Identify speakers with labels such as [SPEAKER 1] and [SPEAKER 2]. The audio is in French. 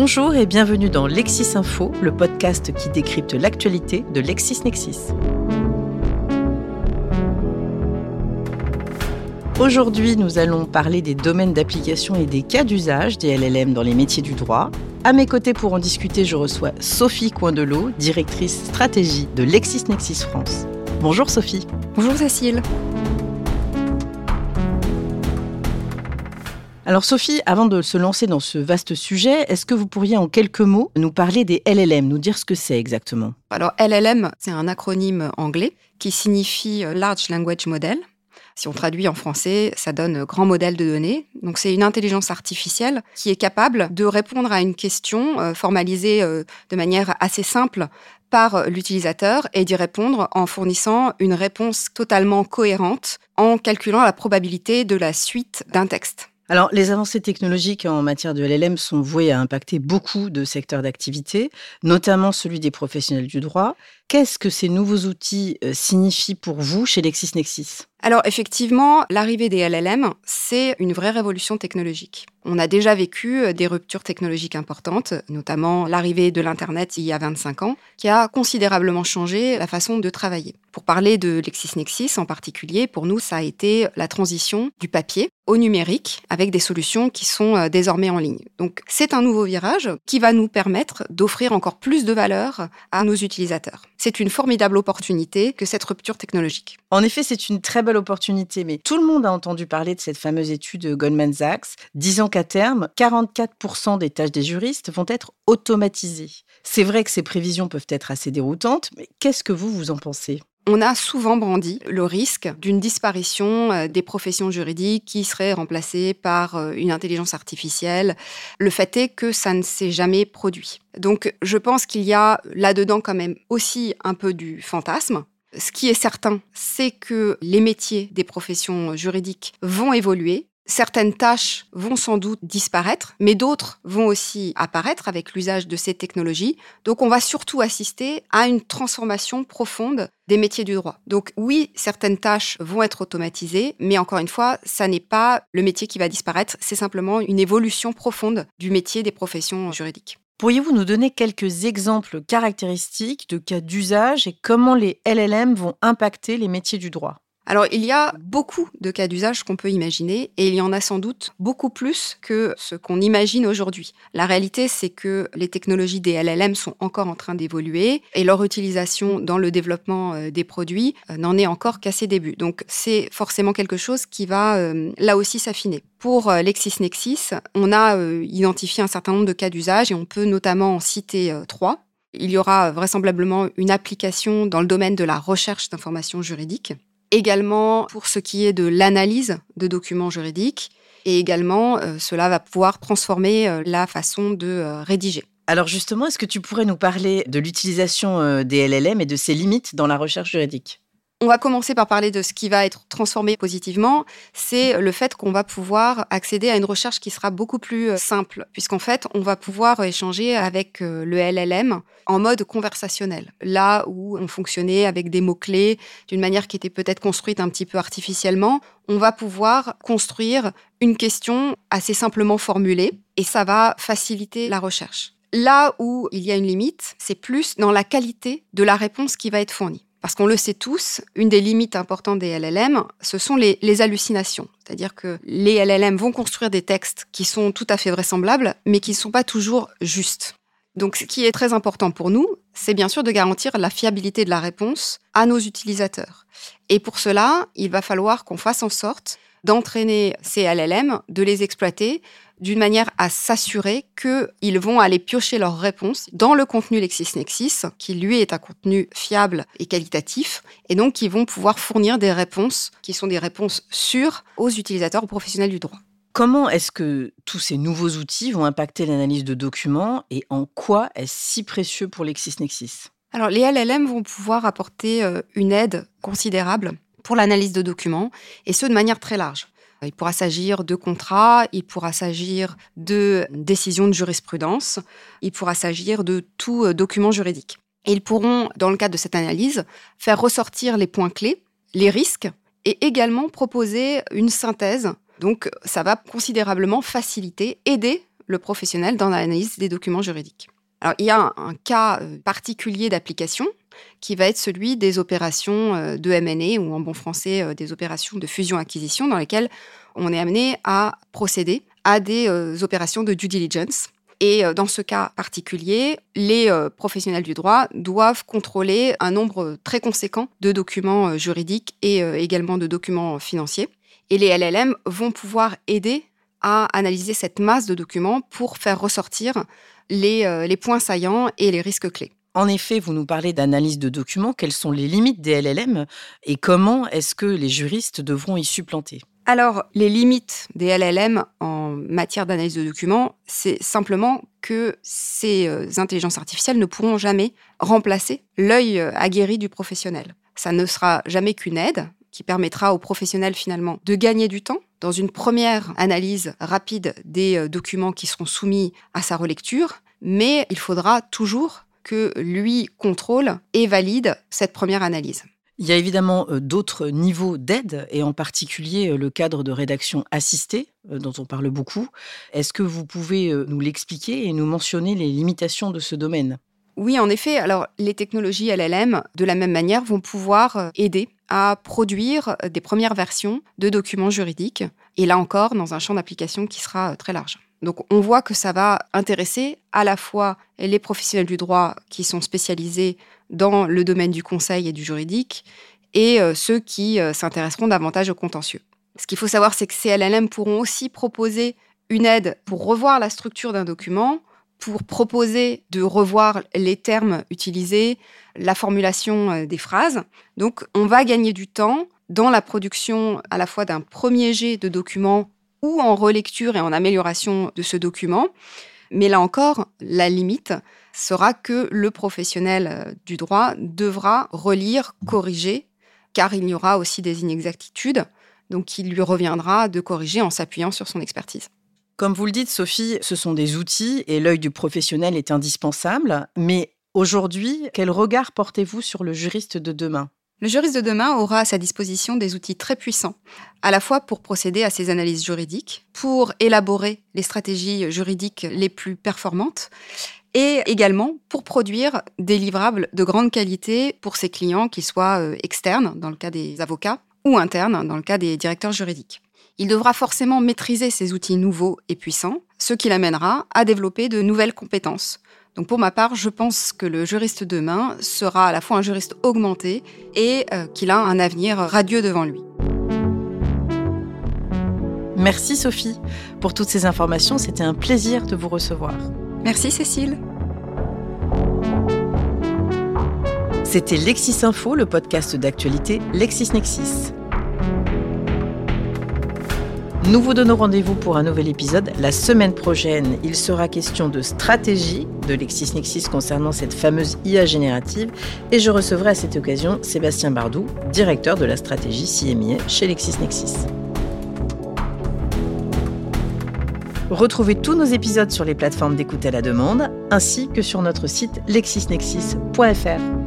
[SPEAKER 1] Bonjour et bienvenue dans Lexis Info, le podcast qui décrypte l'actualité de LexisNexis. Aujourd'hui, nous allons parler des domaines d'application et des cas d'usage des LLM dans les métiers du droit. À mes côtés pour en discuter, je reçois Sophie Coindelot, directrice stratégie de LexisNexis France. Bonjour Sophie.
[SPEAKER 2] Bonjour Cécile.
[SPEAKER 1] Alors Sophie, avant de se lancer dans ce vaste sujet, est-ce que vous pourriez en quelques mots nous parler des LLM, nous dire ce que c'est exactement?
[SPEAKER 2] Alors LLM, c'est un acronyme anglais qui signifie euh, Large Language Model. Si on traduit en français, ça donne grand modèle de données. Donc c'est une intelligence artificielle qui est capable de répondre à une question euh, formalisée euh, de manière assez simple par l'utilisateur et d'y répondre en fournissant une réponse totalement cohérente en calculant la probabilité de la suite d'un texte.
[SPEAKER 1] Alors, les avancées technologiques en matière de LLM sont vouées à impacter beaucoup de secteurs d'activité, notamment celui des professionnels du droit. Qu'est-ce que ces nouveaux outils euh, signifient pour vous chez LexisNexis?
[SPEAKER 2] Alors effectivement, l'arrivée des LLM, c'est une vraie révolution technologique. On a déjà vécu euh, des ruptures technologiques importantes, notamment l'arrivée de l'Internet il y a 25 ans, qui a considérablement changé la façon de travailler. Pour parler de LexisNexis en particulier, pour nous, ça a été la transition du papier au numérique avec des solutions qui sont euh, désormais en ligne. Donc c'est un nouveau virage qui va nous permettre d'offrir encore plus de valeur à nos utilisateurs. C'est une formidable opportunité que cette rupture technologique.
[SPEAKER 1] En effet, c'est une très belle opportunité, mais tout le monde a entendu parler de cette fameuse étude de Goldman Sachs, disant qu'à terme, 44% des tâches des juristes vont être automatisées. C'est vrai que ces prévisions peuvent être assez déroutantes, mais qu'est-ce que vous, vous en pensez?
[SPEAKER 2] On a souvent brandi le risque d'une disparition euh, des professions juridiques qui seraient remplacées par euh, une intelligence artificielle. Le fait est que ça ne s'est jamais produit. Donc je pense qu'il y a là-dedans quand même aussi un peu du fantasme. Ce qui est certain, c'est que les métiers des professions juridiques vont évoluer Certaines tâches vont sans doute disparaître, mais d'autres vont aussi apparaître avec l'usage de ces technologies. Donc on va surtout assister à une transformation profonde des métiers du droit. Donc oui, certaines tâches vont être automatisées, mais encore une fois, ça n'est pas le métier qui va disparaître, c'est simplement une évolution profonde du métier des professions juridiques.
[SPEAKER 1] Pourriez-vous nous donner quelques exemples caractéristiques de cas d'usage et comment les LLM vont impacter les métiers du droit?
[SPEAKER 2] Alors, il y a beaucoup de cas d'usage qu'on peut imaginer et il y en a sans doute beaucoup plus que ce qu'on imagine aujourd'hui. La réalité, c'est que les technologies des LLM sont encore en train d'évoluer et leur utilisation dans le développement euh, des produits euh, n'en est encore qu'à ses débuts. Donc, c'est forcément quelque chose qui va euh, là aussi s'affiner. Pour LexisNexis, on a identifié un certain nombre de cas d'usage et on peut notamment en citer trois. Il y aura vraisemblablement une application dans le domaine de la recherche d'informations juridiques également pour ce qui est de l'analyse de documents juridiques, et également euh, cela va pouvoir transformer euh, la façon de euh, rédiger.
[SPEAKER 1] Alors justement, est-ce que tu pourrais nous parler de l'utilisation des LLM et de ses limites dans la recherche juridique?
[SPEAKER 2] On va commencer par parler de ce qui va être transformé positivement, c'est le fait qu'on va pouvoir accéder à une recherche qui sera beaucoup plus euh, simple, puisqu'en fait, on va pouvoir échanger avec euh, le LLM en mode conversationnel. Là où on fonctionnait avec des mots-clés d'une manière qui était peut-être construite un petit peu artificiellement, on va pouvoir construire une question assez simplement formulée et ça va faciliter la recherche. Là où il y a une limite, c'est plus dans la qualité de la réponse qui va être fournie. Parce qu'on le sait tous, une des limites importantes des LLM, ce sont les, hallucinations. C'est-à-dire que les LLM vont construire des textes qui sont tout à fait vraisemblables, mais qui ne sont pas toujours justes. Donc ce qui est très important pour nous, c'est bien sûr de garantir la fiabilité de la réponse à nos utilisateurs. Et pour cela, il va falloir qu'on fasse en sorte d'entraîner ces LLM, de les exploiter d'une manière à s'assurer qu'ils vont aller piocher leurs réponses dans le contenu LexisNexis, qui lui est un contenu fiable et qualitatif, et donc qui vont pouvoir fournir des réponses qui sont des réponses sûres aux utilisateurs, aux professionnels du droit.
[SPEAKER 1] Comment est-ce que tous ces nouveaux outils vont impacter l'analyse de documents et en quoi est-ce si précieux pour LexisNexis?
[SPEAKER 2] Alors, les LLM vont pouvoir apporter euh, une aide considérable pour l'analyse de documents, et ce de manière très large. Il pourra s'agir de contrats, il pourra s'agir de décisions de jurisprudence, il pourra s'agir de tout euh, document juridique. Et ils pourront, dans le cadre de cette analyse, faire ressortir les points clés, les risques, et également proposer une synthèse. Donc, ça va considérablement faciliter, aider le professionnel dans l'analyse des documents juridiques. Alors, il y a un, cas euh, particulier d'application qui va être celui des opérations euh, de M&A ou en bon français euh, des opérations de fusion-acquisition dans lesquelles on est amené à procéder à des opérations de due diligence. Et dans ce cas particulier, les professionnels du droit doivent contrôler un nombre très conséquent de documents juridiques et également de documents financiers. Et les LLM vont pouvoir aider à analyser cette masse de documents pour faire ressortir euh, les, points saillants et les risques clés.
[SPEAKER 1] En effet, vous nous parlez d'analyse de documents. Quelles sont les limites des LLM et comment est-ce que les juristes devront y supplanter?
[SPEAKER 2] Alors, les limites des LLM en matière d'analyse de documents, c'est simplement que ces euh, intelligences artificielles ne pourront jamais remplacer l'œil euh, aguerri du professionnel. Ça ne sera jamais qu'une aide qui permettra aux professionnels finalement de gagner du temps dans une première analyse rapide des euh, documents qui seront soumis à sa relecture, mais il faudra toujours que lui contrôle et valide cette première analyse.
[SPEAKER 1] Il y a évidemment euh, d'autres niveaux d'aide, et en particulier euh, le cadre de rédaction assistée, dont on parle beaucoup. Est-ce que vous pouvez nous l'expliquer et nous mentionner les limitations de ce domaine?
[SPEAKER 2] Oui, en effet. Alors, les technologies LLM, de la même manière, vont pouvoir aider à produire des premières versions de documents juridiques, et là encore dans un champ d'application qui sera très large. Donc on voit que ça va intéresser à la fois les professionnels du droit qui sont spécialisés dans le domaine du conseil et du juridique, et euh, ceux qui euh, s'intéresseront davantage au contentieux. Ce qu'il faut savoir, c'est que ces LLM pourront aussi proposer une aide pour revoir la structure d'un document, pour proposer de revoir les termes utilisés, la formulation euh, des phrases. Donc, on va gagner du temps dans la production à la fois d'un premier jet de document ou en relecture et en amélioration de ce document. Mais là encore, la limite sera que le professionnel euh, du droit devra relire, corriger, car il y aura aussi des inexactitudes. Donc, il lui reviendra de corriger en s'appuyant sur son expertise.
[SPEAKER 1] Comme vous le dites, Sophie, ce sont des outils et l'œil du professionnel est indispensable. Mais aujourd'hui, quel regard portez-vous sur le juriste de demain?
[SPEAKER 2] Le juriste de demain aura à sa disposition des outils très puissants, à la fois pour procéder à ses analyses juridiques, pour élaborer les stratégies juridiques les plus performantes, et également pour produire des livrables de grande qualité pour ses clients, qu'ils soient euh, externes, dans le cas des avocats, ou internes, dans le cas des directeurs juridiques. Il devra forcément maîtriser ces outils nouveaux et puissants, ce qui l'amènera à développer de nouvelles compétences. Donc pour ma part, je pense que le juriste demain sera à la fois un juriste augmenté et euh, qu'il a un avenir radieux devant lui.
[SPEAKER 1] Merci Sophie pour toutes ces informations, c'était un plaisir de vous recevoir.
[SPEAKER 2] Merci Cécile.
[SPEAKER 1] C'était Lexis Info, le podcast d'actualité LexisNexis. Nous vous donnons rendez-vous pour un nouvel épisode la semaine prochaine. Il sera question de stratégie de LexisNexis concernant cette fameuse IA générative et je recevrai à cette occasion Sébastien Bardou, directeur de la stratégie CMIA chez LexisNexis. Retrouvez tous nos épisodes sur les plateformes d'écoute à la demande ainsi que sur notre site lexisnexis.fr.